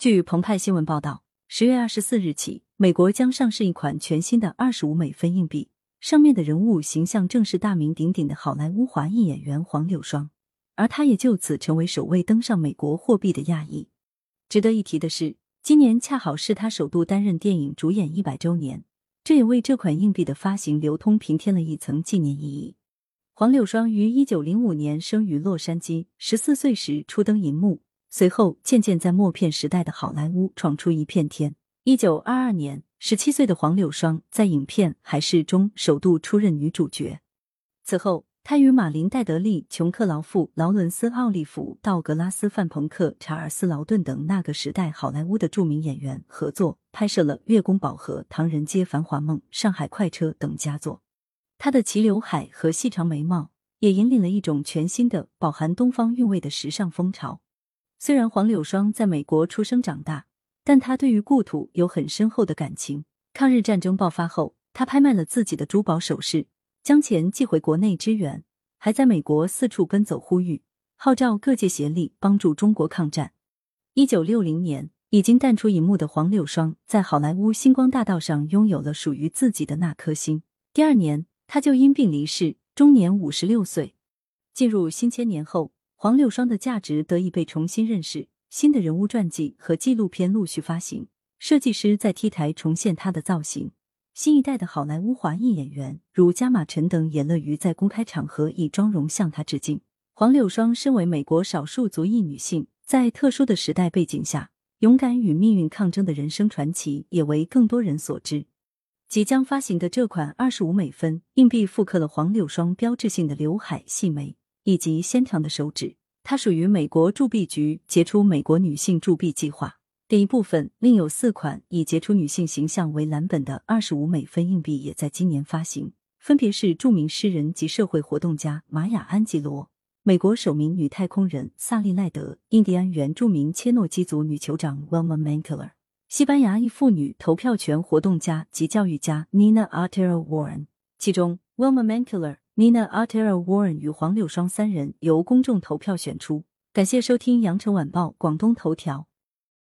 据澎湃新闻报道，十月二十四日起，美国将上市一款全新的二十五美分硬币，上面的人物形象正是大名鼎鼎的好莱坞华裔演员黄柳霜，而他也就此成为首位登上美国货币的亚裔。值得一提的是，今年恰好是他首度担任电影主演一百周年，这也为这款硬币的发行流通平添了一层纪念意义。黄柳霜于一九零五年生于洛杉矶，十四岁时初登银幕，随后渐渐在默片时代的好莱坞闯出一片天。一九二二年，十七岁的黄柳霜在影片《海市》中首度出任女主角。此后，她与马林·戴德利、琼·克劳夫、劳伦斯·奥利弗、道格拉斯·范朋克、查尔斯·劳顿等那个时代好莱坞的著名演员合作，拍摄了《月宫宝盒》《唐人街繁华梦》《上海快车》等佳作。她的齐刘海和细长眉毛也引领了一种全新的、饱含东方韵味的时尚风潮。虽然黄柳霜在美国出生长大，但她对于故土有很深厚的感情。抗日战争爆发后，她拍卖了自己的珠宝首饰，将钱寄回国内支援，还在美国四处奔走呼吁，号召各界协力帮助中国抗战。一九六零年，已经淡出荧幕的黄柳霜，在好莱坞星光大道上拥有了属于自己的那颗星。第二年。他就因病离世，终年五十六岁。进入新千年后，黄柳霜的价值得以被重新认识，新的人物传记和纪录片陆续发行，设计师在 T 台重现她的造型。新一代的好莱坞华裔演员如加马陈等也乐于在公开场合以妆容向她致敬。黄柳霜身为美国少数族裔女性，在特殊的时代背景下，勇敢与命运抗争的人生传奇也为更多人所知。即将发行的这款二十五美分硬币复刻了黄柳霜标志性的刘海、细眉以及纤长的手指。它属于美国铸币局杰出美国女性铸币计划的一部分。另有四款以杰出女性形象为蓝本的二十五美分硬币也在今年发行，分别是著名诗人及社会活动家玛雅·安吉罗、美国首名女太空人萨利奈德、印第安原住民切诺基族女酋长 Wilma Mankiller。西班牙裔妇女投票权活动家及教育家 Nina Artero Warren，其中 Wilma Mankiller、Nina Artero Warren 与黄柳霜三人由公众投票选出。感谢收听羊城晚报广东头条。